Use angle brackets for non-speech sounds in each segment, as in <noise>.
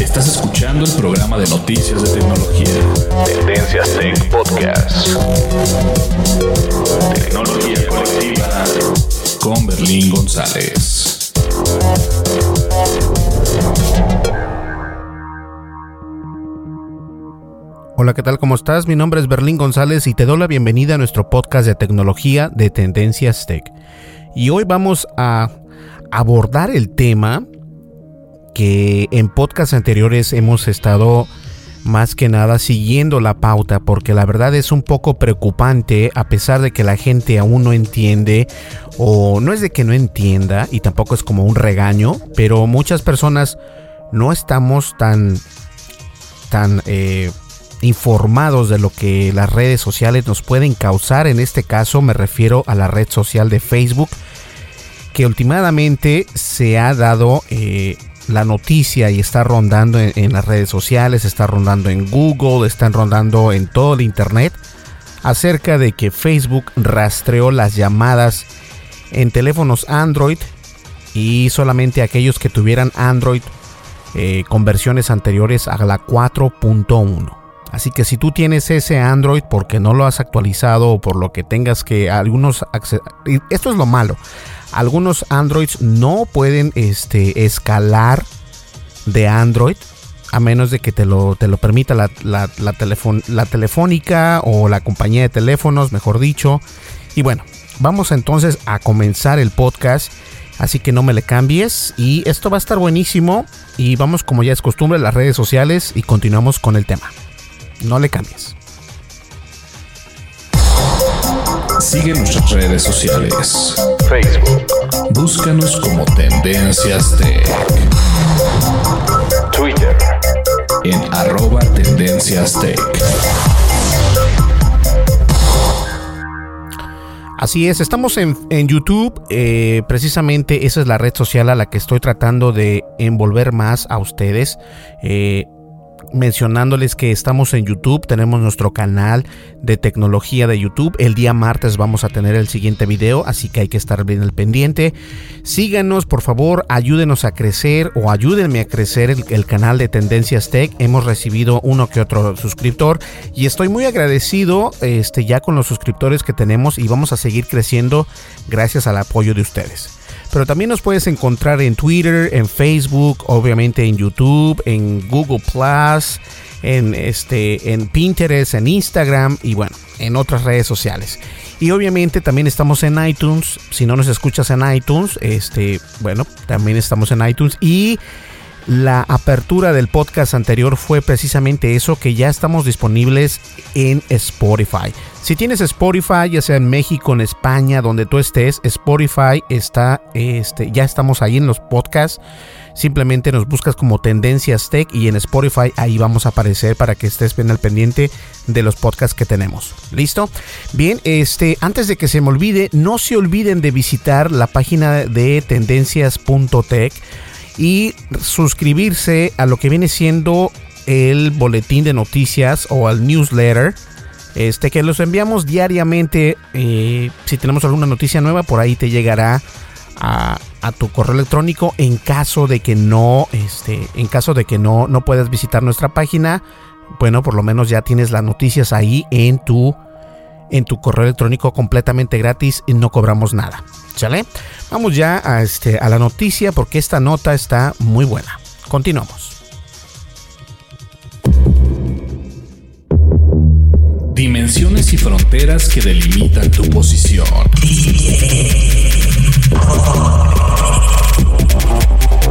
Estás escuchando el programa de noticias de tecnología. Tendencias Tech Podcast. Tecnología colectiva con Berlín González. Hola, ¿qué tal? ¿Cómo estás? Mi nombre es Berlín González y te doy la bienvenida a nuestro podcast de tecnología de Tendencias Tech. Y hoy vamos a abordar el tema que en podcasts anteriores hemos estado más que nada siguiendo la pauta porque la verdad es un poco preocupante a pesar de que la gente aún no entiende o no es de que no entienda y tampoco es como un regaño, pero muchas personas no estamos tan tan eh, informados de lo que las redes sociales nos pueden causar. En este caso me refiero a la red social de Facebook que últimamente se ha dado eh, la noticia y está rondando en, las redes sociales, está rondando en Google, están rondando en todo el Internet acerca de que Facebook rastreó las llamadas en teléfonos Android y solamente aquellos que tuvieran Android eh, con versiones anteriores a la 4.1. Así que si tú tienes ese Android porque no lo has actualizado o por lo que tengas que algunos esto es lo malo. Algunos Androids no pueden este, escalar de Android a menos de que te lo, te lo permita la, la, la, la telefónica o la compañía de teléfonos, mejor dicho. Y bueno, vamos entonces a comenzar el podcast. Así que no me le cambies. Y esto va a estar buenísimo. Y vamos, como ya es costumbre, a las redes sociales y continuamos con el tema. No le cambies. Sigue nuestras redes sociales. Facebook. Búscanos como Tendencias Tech. Twitter. En arroba Tendencias Tech. Así es, estamos en, en YouTube, eh, precisamente esa es la red social a la que estoy tratando de envolver más a ustedes. Eh, mencionándoles que estamos en YouTube, tenemos nuestro canal de tecnología de YouTube. El día martes vamos a tener el siguiente video, así que hay que estar bien al pendiente. Síganos, por favor, ayúdenos a crecer o ayúdenme a crecer el, canal de Tendencias Tech. Hemos recibido uno que otro suscriptor y estoy muy agradecido este, ya con los suscriptores que tenemos y vamos a seguir creciendo gracias al apoyo de ustedes. Pero también nos puedes encontrar en Twitter, en Facebook, obviamente en YouTube, en Google Plus, en este, en Pinterest, en Instagram y bueno, en otras redes sociales. Y obviamente también estamos en iTunes. Si no nos escuchas en iTunes, este, bueno, también estamos en iTunes y la apertura del podcast anterior fue precisamente eso, que ya estamos disponibles en Spotify. Si tienes Spotify, ya sea en México, en España, donde tú estés, Spotify está, este, ya estamos ahí en los podcasts. Simplemente nos buscas como Tendencias Tech y en Spotify ahí vamos a aparecer para que estés bien al pendiente de los podcasts que tenemos. ¿Listo? Bien, este, antes de que se me olvide, no se olviden de visitar la página de tendencias.tech y suscribirse a lo que viene siendo el boletín de noticias o al newsletter. Este que los enviamos diariamente. Eh, si tenemos alguna noticia nueva, por ahí te llegará a, tu correo electrónico. En caso de que no, este, en caso de que no, no puedas visitar nuestra página, bueno, por lo menos ya tienes las noticias ahí en tu en tu correo electrónico completamente gratis y no cobramos nada. ¿Sale? Vamos ya a, este, a la noticia porque esta nota está muy buena. Continuamos. Dimensiones y fronteras que delimitan tu posición.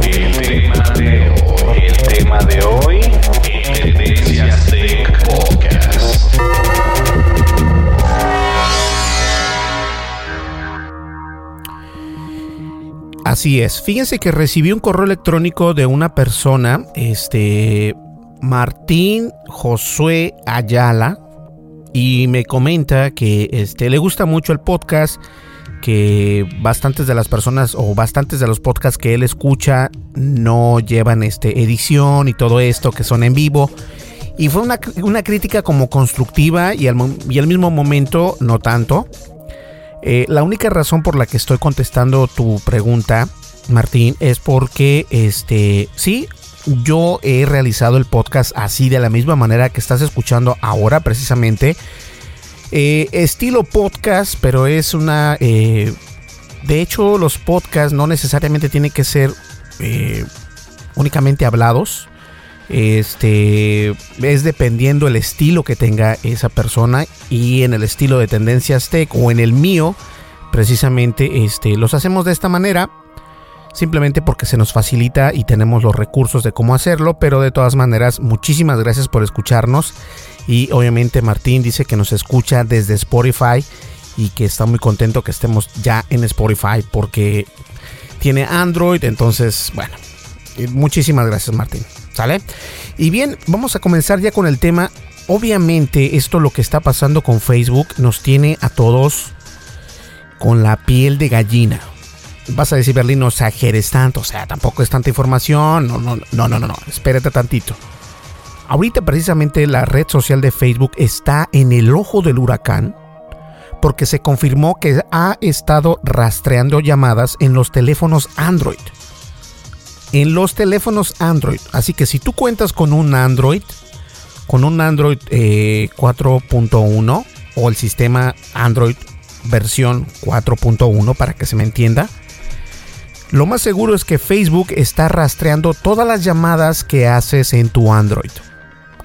El tema de hoy, el tema de hoy, Tendencias Tech Así es. Fíjense que recibí un correo electrónico de una persona, este Martín Josué Ayala, y me comenta que este, le gusta mucho el podcast, que bastantes de las personas o bastantes de los podcasts que él escucha no llevan este, edición y todo esto, que son en vivo. Y fue una, crítica como constructiva y al, y al mismo momento no tanto. Eh, la única razón por la que estoy contestando tu pregunta, Martín, es porque este sí, yo he realizado el podcast así de la misma manera que estás escuchando ahora precisamente. Eh, estilo podcast, pero es una... Eh, de hecho, los podcasts no necesariamente tienen que ser únicamente hablados. Este es dependiendo el estilo que tenga esa persona y en el estilo de tendencias tech o en el mío, precisamente este los hacemos de esta manera simplemente porque se nos facilita y tenemos los recursos de cómo hacerlo, pero de todas maneras muchísimas gracias por escucharnos y obviamente Martín dice que nos escucha desde Spotify y que está muy contento que estemos ya en Spotify porque tiene Android, entonces bueno, muchísimas gracias Martín. ¿Sale? Y bien, vamos a comenzar ya con el tema. Obviamente esto lo que está pasando con Facebook nos tiene a todos con la piel de gallina. Vas a decir, Berlín, no exageres tanto, o sea, tampoco es tanta información. No, no, no, no, no, no, espérate tantito. Ahorita precisamente la red social de Facebook está en el ojo del huracán porque se confirmó que ha estado rastreando llamadas en los teléfonos Android en los teléfonos Android. Así que si tú cuentas con un Android, con un Android 4.1 eh, o el sistema Android versión 4.1 para que se me entienda, lo más seguro es que Facebook está rastreando todas las llamadas que haces en tu Android.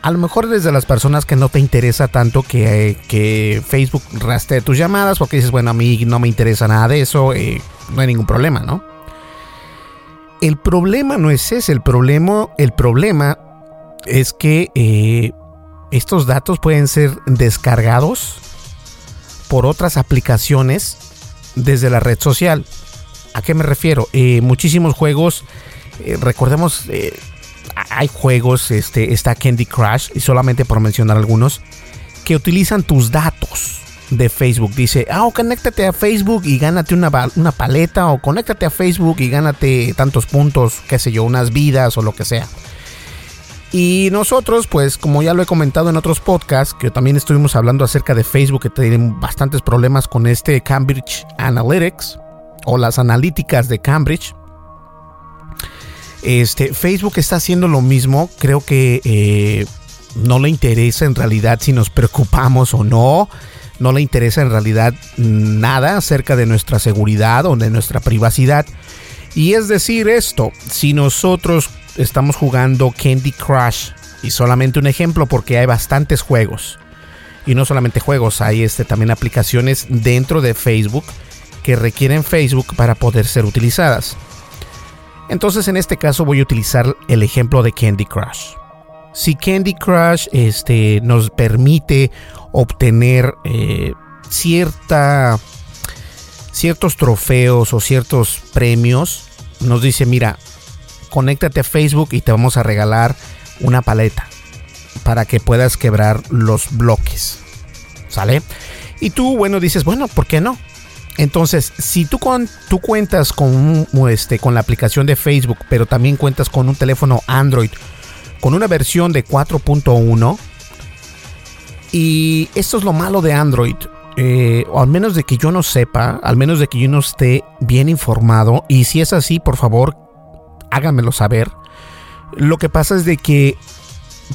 A lo mejor desde las personas que no te interesa tanto que, Facebook rastree tus llamadas porque dices, bueno, a mí no me interesa nada de eso, eh, no hay ningún problema, ¿no? El problema no es ese, el problema, el problema es que eh, estos datos pueden ser descargados por otras aplicaciones desde la red social. ¿A qué me refiero? Eh, muchísimos juegos, eh, recordemos, hay juegos, este, está Candy Crush, y solamente por mencionar algunos, que utilizan tus datos de Facebook. Dice, ah, conéctate a Facebook y gánate una, una paleta o conéctate a Facebook y gánate tantos puntos, qué sé yo, unas vidas o lo que sea. Y nosotros, pues como ya lo he comentado en otros podcasts, que también estuvimos hablando acerca de Facebook, que tienen bastantes problemas con este Cambridge Analytics o las analíticas de Cambridge. Este, Facebook está haciendo lo mismo, creo que eh, no le interesa en realidad si nos preocupamos o no no le interesa en realidad nada acerca de nuestra seguridad o de nuestra privacidad. Y es decir esto, si nosotros estamos jugando Candy Crush, y solamente un ejemplo porque hay bastantes juegos, y no solamente juegos, hay este, también aplicaciones dentro de Facebook que requieren Facebook para poder ser utilizadas. Entonces en este caso voy a utilizar el ejemplo de Candy Crush. Si Candy Crush este, nos permite obtener eh, cierta, ciertos trofeos o ciertos premios, nos dice, mira, conéctate a Facebook y te vamos a regalar una paleta para que puedas quebrar los bloques. ¿Sale? Y tú, bueno, dices, bueno, ¿por qué no? Entonces, si tú, con, tú cuentas con, este, con la aplicación de Facebook, pero también cuentas con un teléfono Android con una versión de 4.1, y esto es lo malo de Android, eh, al menos de que yo no sepa, al menos de que yo no esté bien informado, y si es así, por favor, háganmelo saber. Lo que pasa es de que,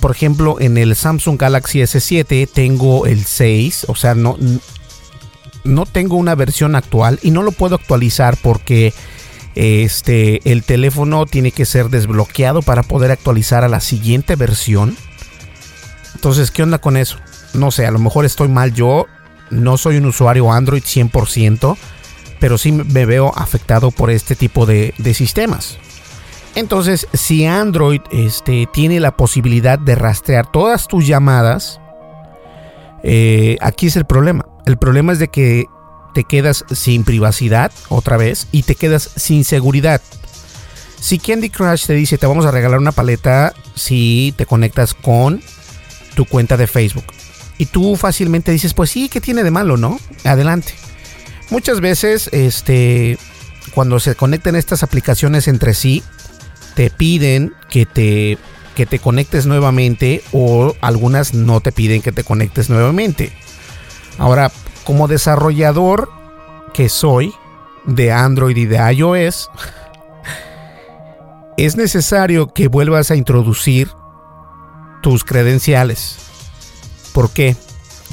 por ejemplo, en el Samsung Galaxy S7 tengo el 6, o sea, no, no tengo una versión actual y no lo puedo actualizar porque este el teléfono tiene que ser desbloqueado para poder actualizar a la siguiente versión. Entonces, ¿qué onda con eso? No sé, a lo mejor estoy mal yo, no soy un usuario Android 100%, pero sí me veo afectado por este tipo de, sistemas. Entonces, si Android este, tiene la posibilidad de rastrear todas tus llamadas, eh, aquí es el problema. El problema es de que te quedas sin privacidad otra vez y te quedas sin seguridad. Si Candy Crush te dice te vamos a regalar una paleta si te conectas con tu cuenta de Facebook. Y tú fácilmente dices, pues sí, ¿qué tiene de malo, no? Adelante. Muchas veces, este, cuando se conectan estas aplicaciones entre sí, te piden que te, que te conectes nuevamente o algunas no te piden que te conectes nuevamente. Ahora, como desarrollador que soy de Android y de iOS, es necesario que vuelvas a introducir tus credenciales. ¿Por qué?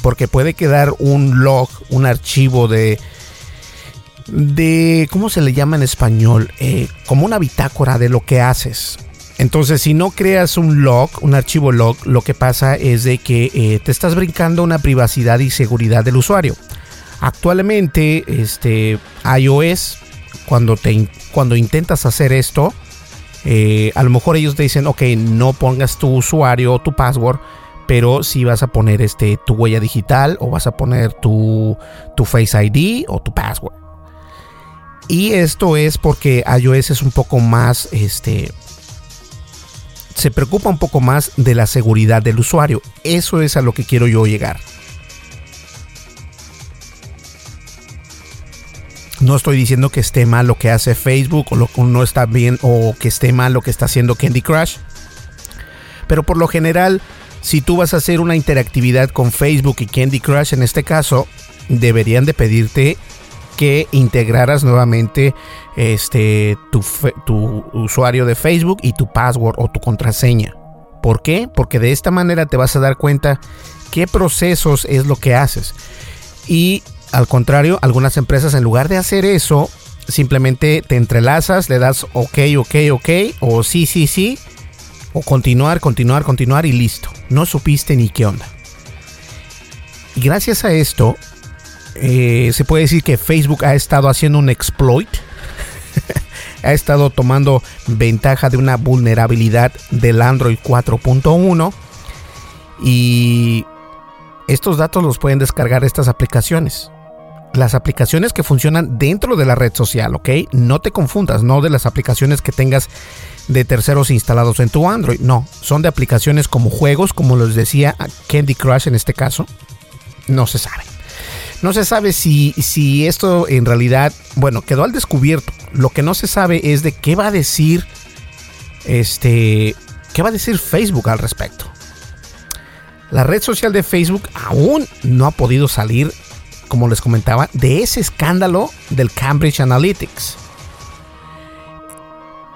Porque puede quedar un log, un archivo de de ¿cómo se le llama en español? Eh, como una bitácora de lo que haces. Entonces, si no creas un log, un archivo log, lo que pasa es de que eh, te estás brincando una privacidad y seguridad del usuario. Actualmente, este iOS, cuando, te, cuando intentas hacer esto, eh, a lo mejor ellos te dicen, ok, no pongas tu usuario o tu password, pero si vas a poner este, tu huella digital o vas a poner tu, tu Face ID o tu password. Y esto es porque iOS es un poco más este, se preocupa un poco más de la seguridad del usuario. Eso es a lo que quiero yo llegar. No estoy diciendo que esté mal lo que hace Facebook o no está bien o que esté mal lo que está haciendo Candy Crush. Pero por lo general, si tú vas a hacer una interactividad con Facebook y Candy Crush en este caso, deberían de pedirte que integraras nuevamente este, tu, tu usuario de Facebook y tu password o tu contraseña. ¿Por qué? Porque de esta manera te vas a dar cuenta qué procesos es lo que haces. Y al contrario, algunas empresas en lugar de hacer eso, simplemente te entrelazas, le das ok, ok, ok, o sí, sí, sí, o continuar, continuar, continuar y listo. No supiste ni qué onda. Y gracias a esto, eh, se puede decir que Facebook ha estado haciendo un exploit. <laughs> ha estado tomando ventaja de una vulnerabilidad del Android 4.1. Y estos datos los pueden descargar estas aplicaciones. Las aplicaciones que funcionan dentro de la red social, ¿ok? No te confundas, no de las aplicaciones que tengas de terceros instalados en tu Android. No, son de aplicaciones como juegos, como les decía Candy Crush en este caso. No se sabe. No se sabe si, si esto en realidad, bueno, quedó al descubierto. Lo que no se sabe es de qué va a decir, este, qué va a decir Facebook al respecto. La red social de Facebook aún no ha podido salir, como les comentaba, de ese escándalo del Cambridge Analytics.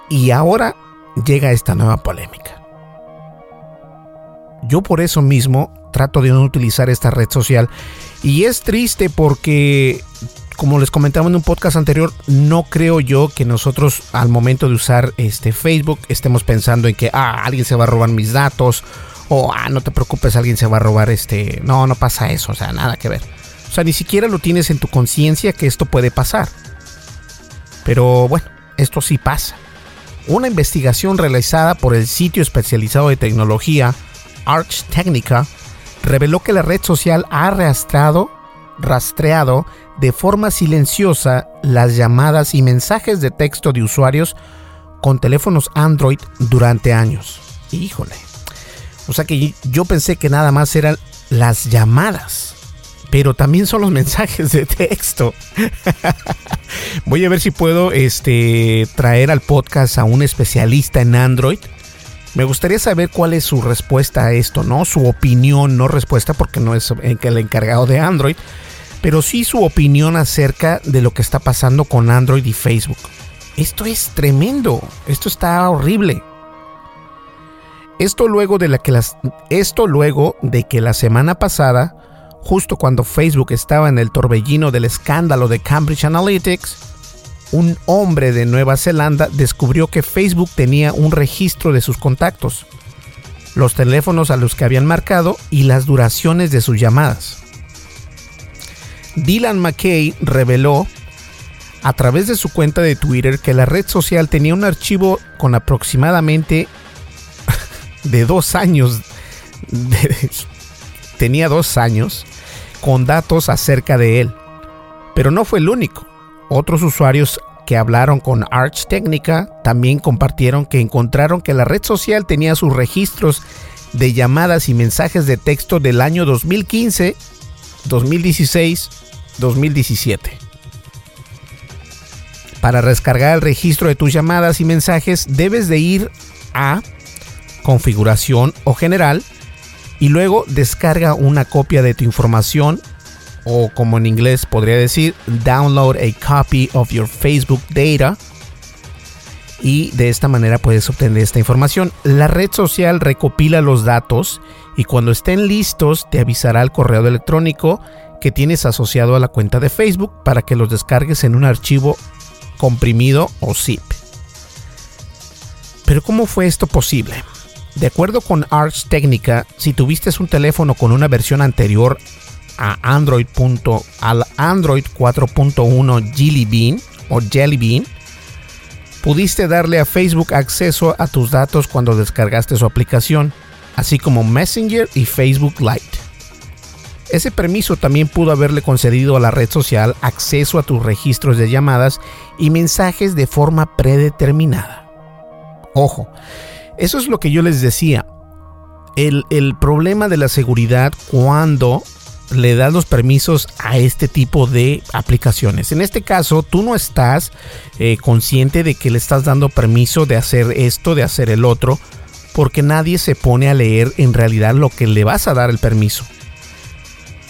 Y ahora llega esta nueva polémica. Yo por eso mismo trato de no utilizar esta red social y es triste porque, como les comentaba en un podcast anterior, no creo yo que nosotros al momento de usar este Facebook estemos pensando en que ah, alguien se va a robar mis datos o ah, no te preocupes, alguien se va a robar este. No, no pasa eso, o sea, nada que ver. O sea, ni siquiera lo tienes en tu conciencia que esto puede pasar. Pero bueno, esto sí pasa. Una investigación realizada por el sitio especializado de tecnología Arch Technica reveló que la red social ha rastreado, rastreado de forma silenciosa las llamadas y mensajes de texto de usuarios con teléfonos Android durante años. Híjole. O sea que yo pensé que nada más eran las llamadas, pero también son los <laughs> mensajes de texto. <laughs> Voy a ver si puedo este, traer al podcast a un especialista en Android me gustaría saber cuál es su respuesta a esto, ¿no? Su opinión, no respuesta porque no es el encargado de Android, pero sí su opinión acerca de lo que está pasando con Android y Facebook. Esto es tremendo, esto está horrible. Esto luego de que las esto luego de que la semana pasada, justo cuando Facebook estaba en el torbellino del escándalo de Cambridge Analytics, un hombre de Nueva Zelanda descubrió que Facebook tenía un registro de sus contactos, los teléfonos a los que habían marcado y las duraciones de sus llamadas. Dylan McKay reveló a través de su cuenta de Twitter que la red social tenía un archivo con aproximadamente <laughs> de dos años, tenía dos años con datos acerca de él. Pero no fue el único. Otros usuarios que hablaron con Arch Technica también compartieron que encontraron que la red social tenía sus registros de llamadas y mensajes de texto del año 2015, 2016, 2017. Para descargar el registro de tus llamadas y mensajes debes de ir a configuración o general y luego descarga una copia de tu información o como en inglés podría decir, download a copy of your Facebook data. Y de esta manera puedes obtener esta información. La red social recopila los datos y cuando estén listos te avisará el correo electrónico que tienes asociado a la cuenta de Facebook para que los descargues en un archivo comprimido o zip. Pero ¿cómo fue esto posible? De acuerdo con Arch Technica, si tuviste un teléfono con una versión anterior a Android. al Android 4.1 Jelly Bean o Jelly Bean, pudiste darle a Facebook acceso a tus datos cuando descargaste su aplicación, así como Messenger y Facebook Lite. Ese permiso también pudo haberle concedido a la red social acceso a tus registros de llamadas y mensajes de forma predeterminada. Ojo, eso es lo que yo les decía. El, el problema de la seguridad cuando le das los permisos a este tipo de aplicaciones. En este caso, tú no estás eh, consciente de que le estás dando permiso de hacer esto, de hacer el otro, porque nadie se pone a leer en realidad lo que le vas a dar el permiso.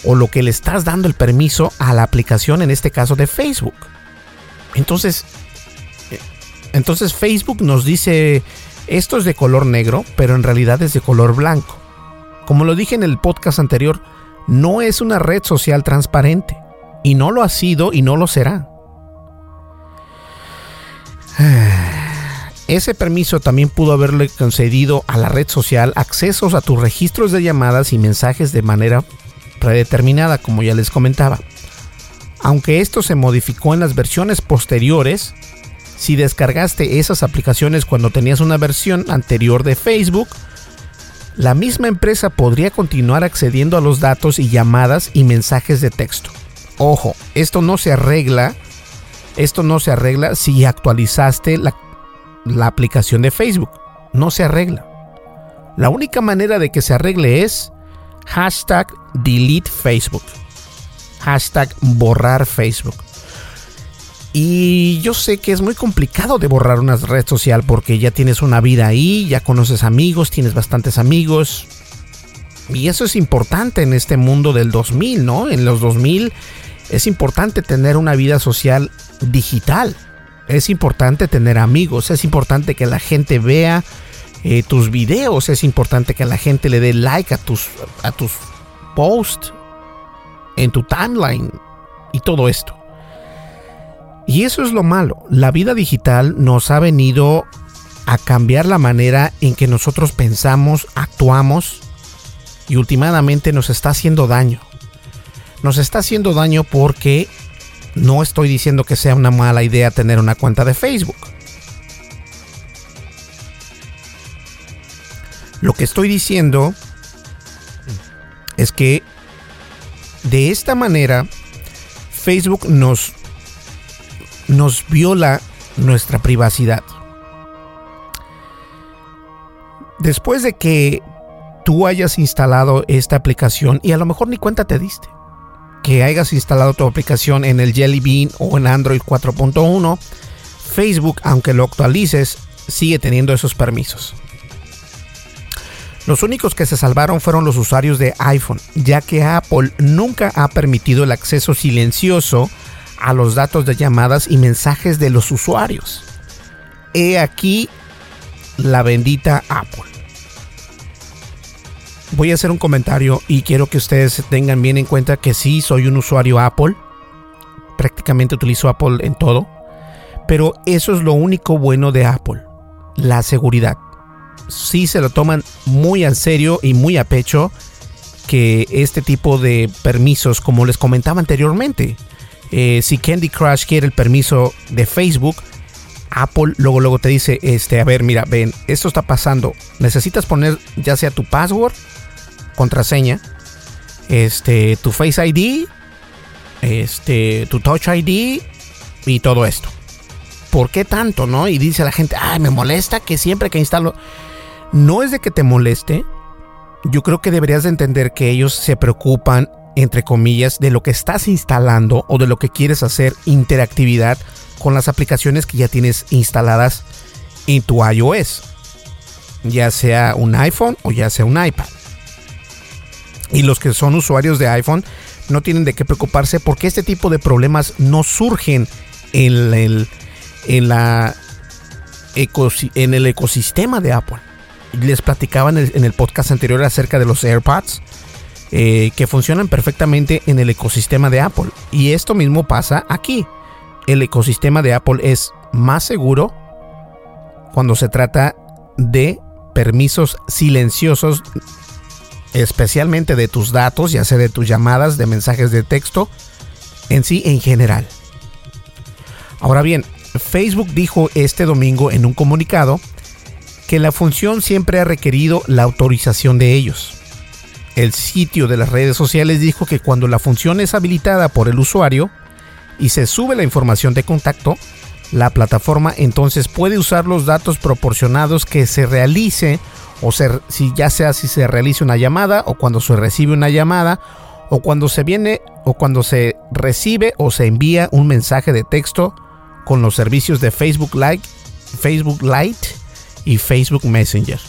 O lo que le estás dando el permiso a la aplicación, en este caso de Facebook. Entonces, eh, entonces Facebook nos dice, esto es de color negro, pero en realidad es de color blanco. Como lo dije en el podcast anterior, no es una red social transparente. Y no lo ha sido y no lo será. <sighs> Ese permiso también pudo haberle concedido a la red social accesos a tus registros de llamadas y mensajes de manera predeterminada, como ya les comentaba. Aunque esto se modificó en las versiones posteriores, si descargaste esas aplicaciones cuando tenías una versión anterior de Facebook, la misma empresa podría continuar accediendo a los datos y llamadas y mensajes de texto. Ojo, esto no se arregla, esto no se arregla si actualizaste la, aplicación de Facebook. No se arregla. La única manera de que se arregle es hashtag delete Facebook. Hashtag borrar Facebook. Y yo sé que es muy complicado de borrar una red social porque ya tienes una vida ahí, ya conoces amigos, tienes bastantes amigos. Y eso es importante en este mundo del 2000, ¿no? En los 2000 es importante tener una vida social digital. Es importante tener amigos, es importante que la gente vea eh, tus videos, es importante que la gente le dé like a tus, a tus posts en tu timeline y todo esto. Y eso es lo malo. La vida digital nos ha venido a cambiar la manera en que nosotros pensamos, actuamos y últimamente nos está haciendo daño. Nos está haciendo daño porque no estoy diciendo que sea una mala idea tener una cuenta de Facebook. Lo que estoy diciendo es que de esta manera Facebook nos, nos viola nuestra privacidad. Después de que tú hayas instalado esta aplicación y a lo mejor ni cuenta te diste, que hayas instalado tu aplicación en el Jelly Bean o en Android 4.1, Facebook, aunque lo actualices, sigue teniendo esos permisos. Los únicos que se salvaron fueron los usuarios de iPhone, ya que Apple nunca ha permitido el acceso silencioso a los datos de llamadas y mensajes de los usuarios. He aquí la bendita Apple. Voy a hacer un comentario y quiero que ustedes tengan bien en cuenta que sí soy un usuario Apple. Prácticamente utilizo Apple en todo. Pero eso es lo único bueno de Apple, la seguridad sí se lo toman muy en serio y muy a pecho que este tipo de permisos, como les comentaba anteriormente, eh, si Candy Crush quiere el permiso de Facebook, Apple luego luego te dice, este, a ver, mira, ven, esto está pasando, necesitas poner ya sea tu password, contraseña, este, tu Face ID, este, tu Touch ID y todo esto. ¿Por qué tanto, no? Y dice la gente, ay, me molesta que siempre que instalo no es de que te moleste, yo creo que deberías de entender que ellos se preocupan, entre comillas, de lo que estás instalando o de lo que quieres hacer interactividad con las aplicaciones que ya tienes instaladas en tu iOS, ya sea un iPhone o ya sea un iPad. Y los que son usuarios de iPhone no tienen de qué preocuparse porque este tipo de problemas no surgen en el, en la en el ecosistema de Apple les platicaba en el, podcast anterior acerca de los AirPods. Eh, que funcionan perfectamente en el ecosistema de Apple. Y esto mismo pasa aquí. El ecosistema de Apple es más seguro cuando se trata de permisos silenciosos, especialmente de tus datos, ya sea de tus llamadas, de mensajes de texto, en sí en general. Ahora bien, Facebook dijo este domingo en un comunicado que la función siempre ha requerido la autorización de ellos. El sitio de las redes sociales dijo que cuando la función es habilitada por el usuario y se sube la información de contacto, la plataforma entonces puede usar los datos proporcionados que se realice o si ya sea si se realice una llamada o cuando se recibe una llamada o cuando se viene o cuando se recibe o se envía un mensaje de texto con los servicios de Facebook Lite, Facebook Lite y Facebook Messenger.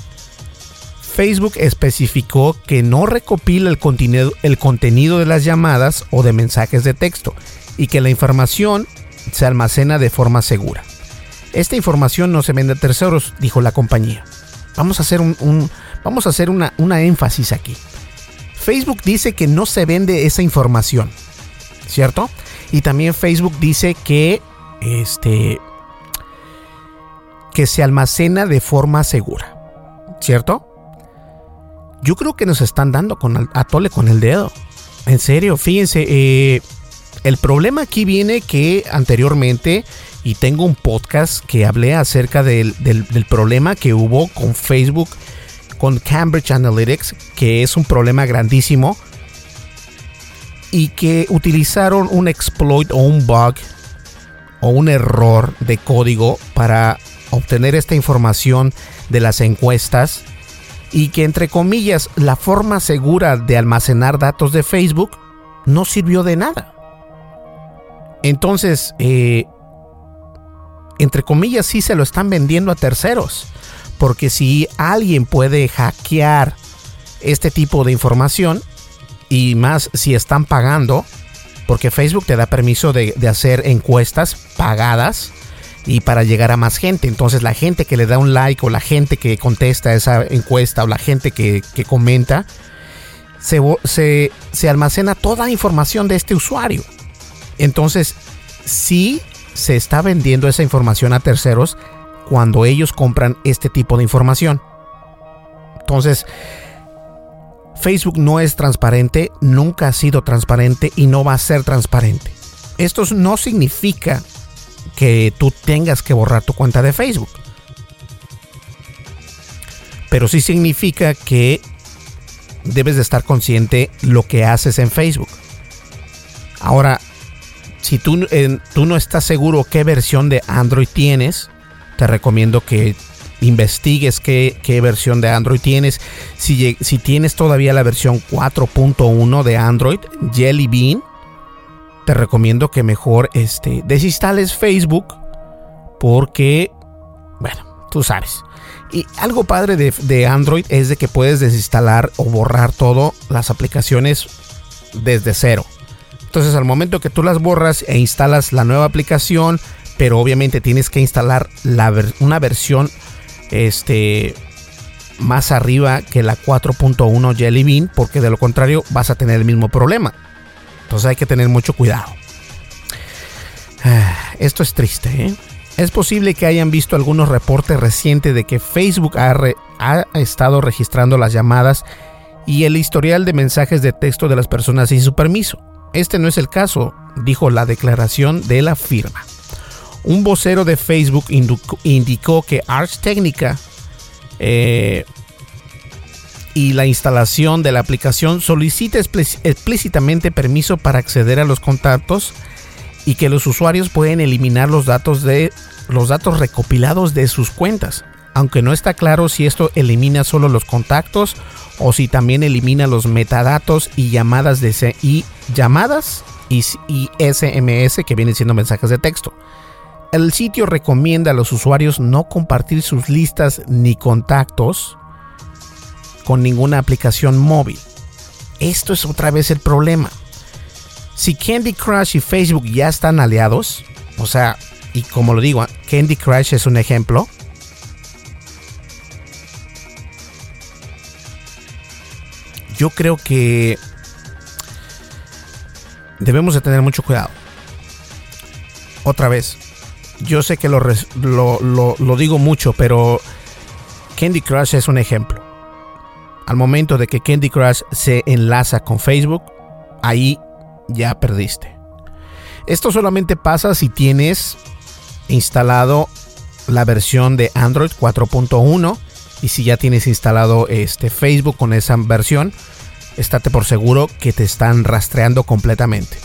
Facebook especificó que no recopila el contenido, de las llamadas o de mensajes de texto y que la información se almacena de forma segura. Esta información no se vende a terceros, dijo la compañía. Vamos a hacer, un, vamos a hacer una, una énfasis aquí. Facebook dice que no se vende esa información, ¿cierto? Y también Facebook dice que este, que se almacena de forma segura. ¿Cierto? Yo creo que nos están dando con a tole con el dedo. En serio, fíjense, eh, el problema aquí viene que anteriormente, y tengo un podcast que hablé acerca del, del problema que hubo con Facebook, con Cambridge Analytics, que es un problema grandísimo, y que utilizaron un exploit o un bug o un error de código para obtener esta información de las encuestas y que entre comillas la forma segura de almacenar datos de Facebook no sirvió de nada. Entonces, eh, entre comillas sí se lo están vendiendo a terceros, porque si alguien puede hackear este tipo de información, y más si están pagando, porque Facebook te da permiso de, de hacer encuestas pagadas, y para llegar a más gente. Entonces la gente que le da un like o la gente que contesta esa encuesta o la gente que, comenta, se, se, se, almacena toda la información de este usuario. Entonces, sí se está vendiendo esa información a terceros cuando ellos compran este tipo de información. Entonces, Facebook no es transparente, nunca ha sido transparente y no va a ser transparente. Esto no significa que tú tengas que borrar tu cuenta de Facebook. pero sí significa que debes de estar consciente lo que haces en Facebook. Ahora, si tú, tú no estás seguro qué versión de Android tienes, te recomiendo que investigues qué, versión de Android tienes. Si, si tienes todavía la versión 4.1 de Android, Jelly Bean, te recomiendo que mejor este, desinstales Facebook porque, bueno, tú sabes. Y algo padre de, de, Android es de que puedes desinstalar o borrar todo las aplicaciones desde cero. Entonces al momento que tú las borras e instalas la nueva aplicación, pero obviamente tienes que instalar la una versión este, más arriba que la 4.1 Jelly Bean, porque de lo contrario vas a tener el mismo problema. Entonces hay que tener mucho cuidado. Ah, esto es triste. ¿eh? Es posible que hayan visto algunos reportes recientes de que Facebook ha, estado registrando las llamadas y el historial de mensajes de texto de las personas sin su permiso. Este no es el caso, dijo la declaración de la firma. Un vocero de Facebook indicó que Arch Technica eh, y la instalación de la aplicación solicita explícitamente permiso para acceder a los contactos y que los usuarios pueden eliminar los datos de los datos recopilados de sus cuentas, aunque no está claro si esto elimina solo los contactos o si también elimina los metadatos y llamadas de y llamadas y SMS que vienen siendo mensajes de texto. El sitio recomienda a los usuarios no compartir sus listas ni contactos con ninguna aplicación móvil. Esto es otra vez el problema. Si Candy Crush y Facebook ya están aliados, o sea, y como lo digo, Candy Crush es un ejemplo. Yo creo que debemos de tener mucho cuidado. Otra vez, yo sé que lo, lo, digo mucho, pero Candy Crush es un ejemplo. Al momento de que Candy Crush se enlaza con Facebook, ahí ya perdiste. Esto solamente pasa si tienes instalado la versión de Android 4.1 y si ya tienes instalado este Facebook con esa versión, estate por seguro que te están rastreando completamente.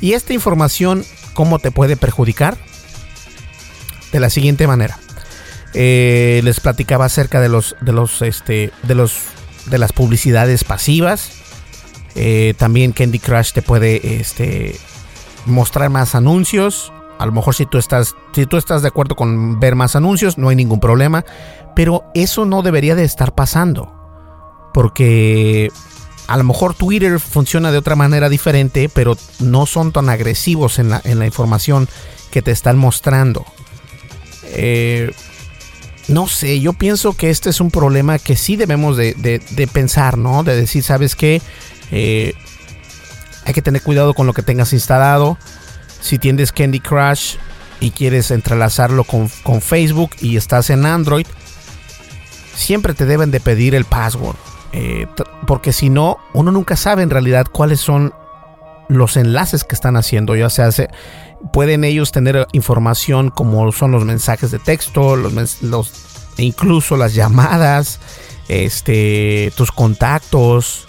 Y esta información, ¿cómo te puede perjudicar? de la siguiente manera. Eh, les platicaba acerca de los de los este de los de las publicidades pasivas. Eh, también Candy Crush te puede este mostrar más anuncios. A lo mejor si tú estás si tú estás de acuerdo con ver más anuncios, no hay ningún problema, pero eso no debería de estar pasando. Porque a lo mejor Twitter funciona de otra manera diferente, pero no son tan agresivos en la, en la información que te están mostrando. Eh, no sé, yo pienso que este es un problema que sí debemos de, pensar, ¿no? De decir, ¿sabes qué? Eh, hay que tener cuidado con lo que tengas instalado. Si tienes Candy Crush y quieres entrelazarlo con, Facebook y estás en Android, siempre te deben de pedir el password. Eh, porque si no, uno nunca sabe en realidad cuáles son los enlaces que están haciendo, ya sea pueden ellos tener información como son los mensajes de texto, los, los incluso las llamadas, este, tus contactos,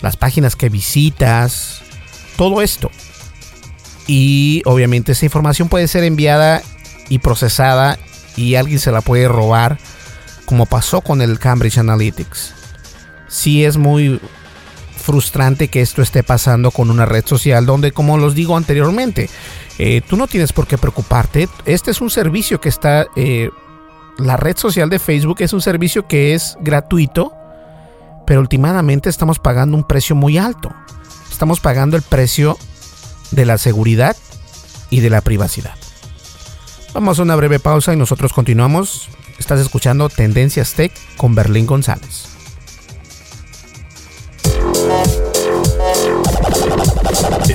las páginas que visitas, todo esto. Y obviamente esa información puede ser enviada y procesada y alguien se la puede robar, como pasó con el Cambridge Analytics. Sí es muy frustrante que esto esté pasando con una red social donde, como los digo anteriormente, eh, tú no tienes por qué preocuparte. Este es un servicio que está... Eh, la red social de Facebook es un servicio que es gratuito, pero últimamente estamos pagando un precio muy alto. Estamos pagando el precio de la seguridad y de la privacidad. Vamos a una breve pausa y nosotros continuamos. Estás escuchando Tendencias Tech con Berlín González.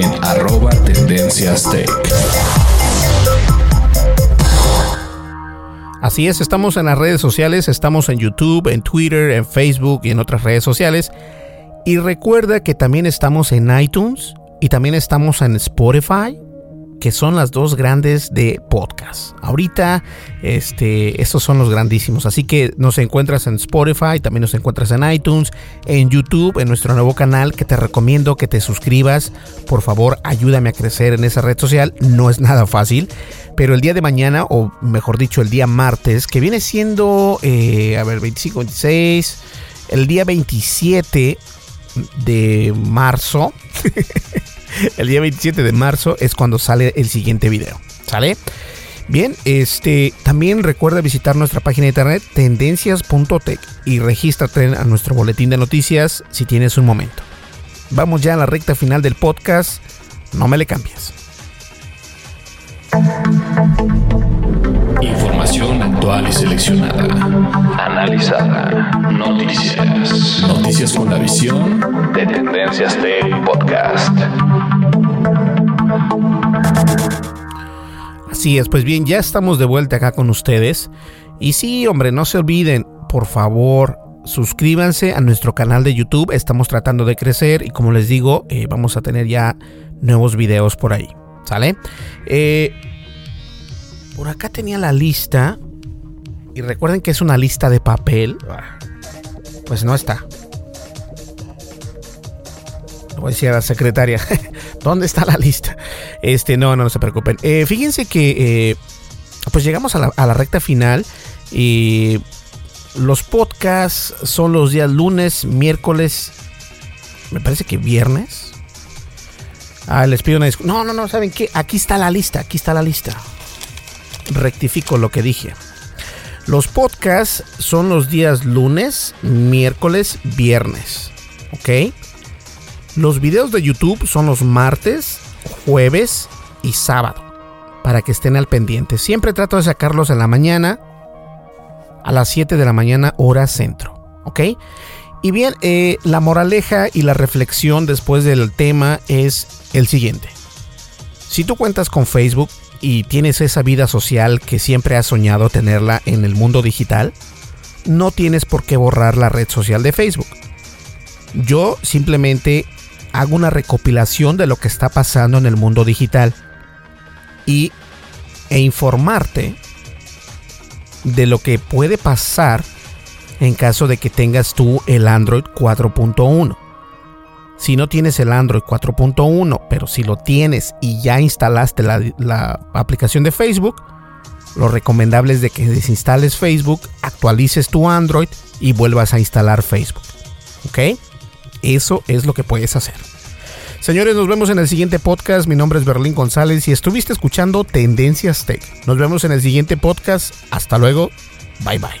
En Tendencias Tech. Así es, estamos en las redes sociales, estamos en YouTube, en Twitter, en Facebook y en otras redes sociales. Y recuerda que también estamos en iTunes y también estamos en Spotify que son las dos grandes de podcast. Ahorita, este, estos son los grandísimos. Así que nos encuentras en Spotify, también nos encuentras en iTunes, en YouTube, en nuestro nuevo canal que te recomiendo que te suscribas. Por favor, ayúdame a crecer en esa red social. No es nada fácil. Pero el día de mañana, o mejor dicho, el día martes, que viene siendo, eh, a ver, 25, 26, el día 27 de marzo. <laughs> el día 27 de marzo es cuando sale el siguiente video. ¿Sale? Bien, este también recuerda visitar nuestra página de internet tendencias.tech y regístrate a nuestro boletín de noticias si tienes un momento. Vamos ya a la recta final del podcast. No me le cambies. Información actual y seleccionada. Analizada. Noticias. Noticias con la visión de Tendencias Tech Podcast. Así es, pues bien, ya estamos de vuelta acá con ustedes. Y sí, hombre, no se olviden, por favor, suscríbanse a nuestro canal de YouTube. Estamos tratando de crecer y como les digo, eh, vamos a tener ya nuevos videos por ahí. ¿Sale? Eh, por acá tenía la lista. Y recuerden que es una lista de papel. Pues no está. voy a decir a la secretaria. <laughs> ¿Dónde está la lista? Este, no, no, no se preocupen. Eh, fíjense que. Eh, pues llegamos a la, a la recta final. Y. Los podcasts son los días lunes, miércoles. Me parece que viernes. Ah, les pido una disculpa. No, no, no, ¿saben qué? Aquí está la lista, aquí está la lista. Rectifico lo que dije. Los podcasts son los días lunes, miércoles, viernes. ¿Ok? Los videos de YouTube son los martes, jueves y sábado. Para que estén al pendiente. Siempre trato de sacarlos en la mañana. A las 7 de la mañana, hora centro. ¿Ok? Y bien, eh, la moraleja y la reflexión después del tema es el siguiente. Si tú cuentas con Facebook y tienes esa vida social que siempre has soñado tenerla en el mundo digital, no tienes por qué borrar la red social de Facebook. Yo simplemente hago una recopilación de lo que está pasando en el mundo digital y e informarte de lo que puede pasar en caso de que tengas tú el Android 4.1. Si no tienes el Android 4.1, pero si lo tienes y ya instalaste la, aplicación de Facebook, lo recomendable es que desinstales Facebook, actualices tu Android y vuelvas a instalar Facebook. ¿Ok? Eso es lo que puedes hacer. Señores, nos vemos en el siguiente podcast. Mi nombre es Berlín González y estuviste escuchando Tendencias Tech. Nos vemos en el siguiente podcast. Hasta luego. Bye bye.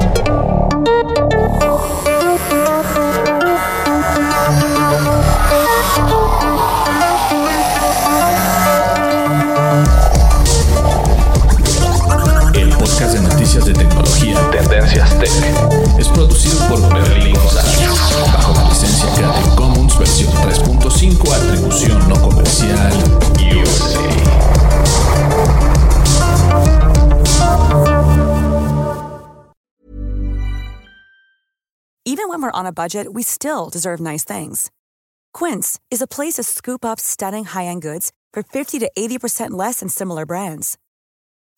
Tendencias Tech es producido por Berlín González bajo la licencia Creative Commons versión 3.5 atribución no comercial USA. Even when we're on a budget, we still deserve nice things. Quince is a place to scoop up stunning high-end goods for 50 to 80% less than similar brands.